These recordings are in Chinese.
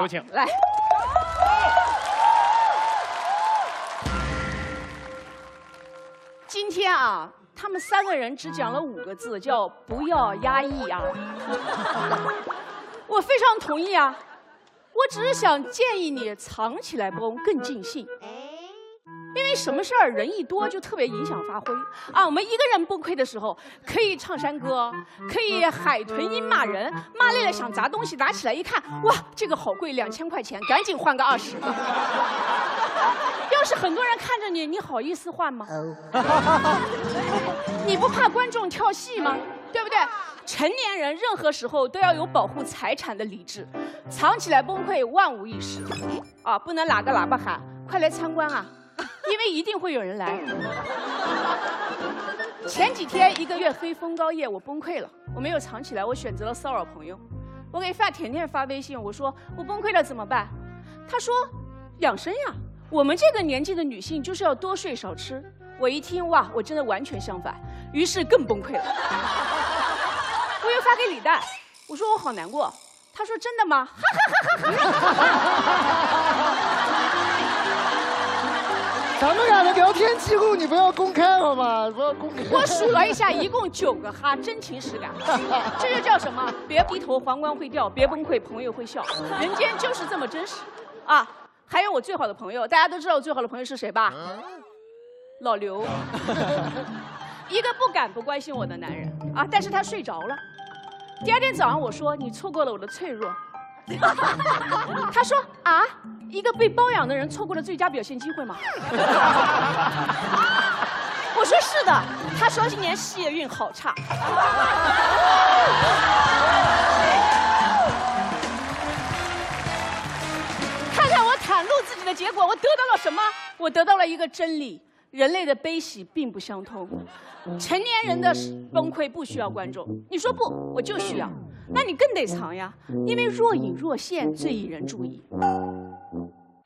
有请。来。今天啊，他们三个人只讲了五个字，叫“不要压抑”啊。我非常同意啊，我只是想建议你藏起来崩更尽兴。因为什么事儿人一多就特别影响发挥啊！我们一个人崩溃的时候，可以唱山歌，可以海豚音骂人，骂累了想砸东西，拿起来一看，哇，这个好贵，两千块钱，赶紧换个二十。要是很多人看着你，你好意思换吗？你不怕观众跳戏吗？对不对？成年人任何时候都要有保护财产的理智，藏起来崩溃万无一失。啊，不能拿个喇叭喊，快来参观啊！因为一定会有人来。前几天一个月黑风高夜，我崩溃了，我没有藏起来，我选择了骚扰朋友。我给范甜甜发微信，我说我崩溃了怎么办？她说养生呀，我们这个年纪的女性就是要多睡少吃。我一听哇，我真的完全相反，于是更崩溃了。我又发给李诞，我说我好难过。他说真的吗？哈哈哈哈哈哈！咱们俩的聊天记录你不要公开好吗？不要公开。我数了一下，一共九个哈，真情实感。这就叫什么？别低头，皇冠会掉；别崩溃，朋友会笑。人间就是这么真实，啊！还有我最好的朋友，大家都知道我最好的朋友是谁吧？老刘，一个不敢不关心我的男人啊！但是他睡着了。第二天早上，我说你错过了我的脆弱。他说啊，一个被包养的人错过了最佳表现机会吗？我说是的。他说今年事业运好差。看看我袒露自己的结果，我得到了什么？我得到了一个真理：人类的悲喜并不相通。成年人的崩溃不需要观众。你说不，我就需要。那你更得藏呀，因为若隐若现最引人注意。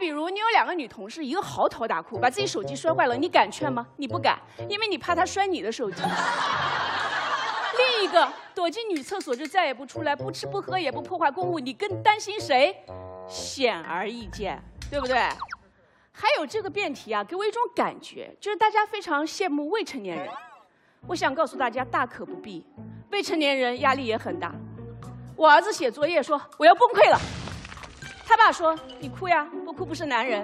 比如你有两个女同事，一个嚎啕大哭，把自己手机摔坏了，你敢劝吗？你不敢，因为你怕她摔你的手机。另一个躲进女厕所就再也不出来，不吃不喝也不破坏公物，你更担心谁？显而易见，对不对？还有这个辩题啊，给我一种感觉，就是大家非常羡慕未成年人。我想告诉大家，大可不必，未成年人压力也很大。我儿子写作业说我要崩溃了，爸说你哭呀，不哭不是男人。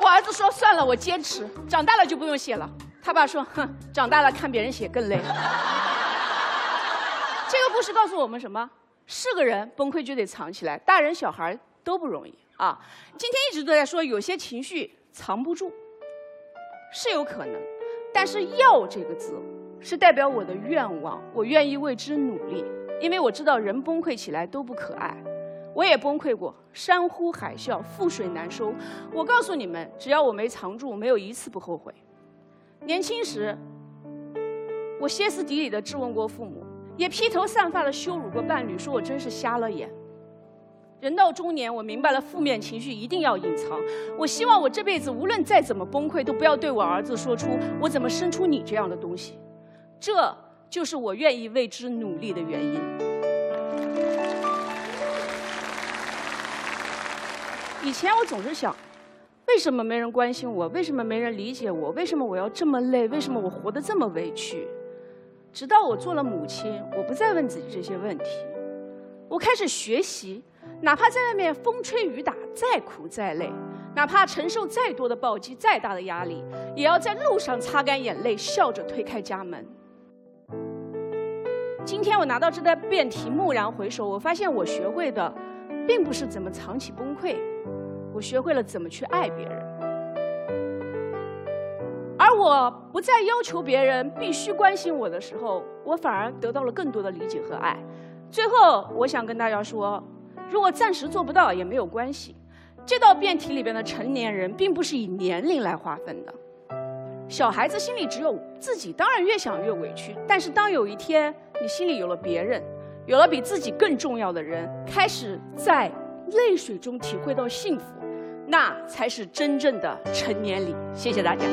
我儿子说算了，我坚持，长大了就不用写了。他爸说哼，长大了看别人写更累。这个故事告诉我们什么？是个人崩溃就得藏起来，大人小孩都不容易啊。今天一直都在说有些情绪藏不住，是有可能。但是“要”这个字，是代表我的愿望，我愿意为之努力，因为我知道人崩溃起来都不可爱，我也崩溃过，山呼海啸，覆水难收。我告诉你们，只要我没藏住，没有一次不后悔。年轻时，我歇斯底里的质问过父母，也披头散发的羞辱过伴侣，说我真是瞎了眼。人到中年，我明白了，负面情绪一定要隐藏。我希望我这辈子无论再怎么崩溃，都不要对我儿子说出“我怎么生出你这样的东西”。这就是我愿意为之努力的原因。以前我总是想，为什么没人关心我？为什么没人理解我？为什么我要这么累？为什么我活得这么委屈？直到我做了母亲，我不再问自己这些问题，我开始学习。哪怕在外面风吹雨打，再苦再累，哪怕承受再多的暴击、再大的压力，也要在路上擦干眼泪，笑着推开家门。今天我拿到这道辩题，蓦然回首，我发现我学会的，并不是怎么藏起崩溃，我学会了怎么去爱别人。而我不再要求别人必须关心我的时候，我反而得到了更多的理解和爱。最后，我想跟大家说。如果暂时做不到也没有关系，这道辩题里边的成年人并不是以年龄来划分的。小孩子心里只有自己，当然越想越委屈。但是当有一天你心里有了别人，有了比自己更重要的人，开始在泪水中体会到幸福，那才是真正的成年礼。谢谢大家。